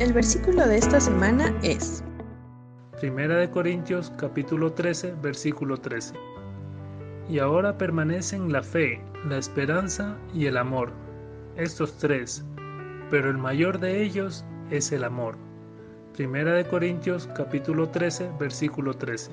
El versículo de esta semana es Primera de Corintios capítulo 13, versículo 13. Y ahora permanecen la fe, la esperanza y el amor, estos tres, pero el mayor de ellos es el amor. Primera de Corintios capítulo 13, versículo 13.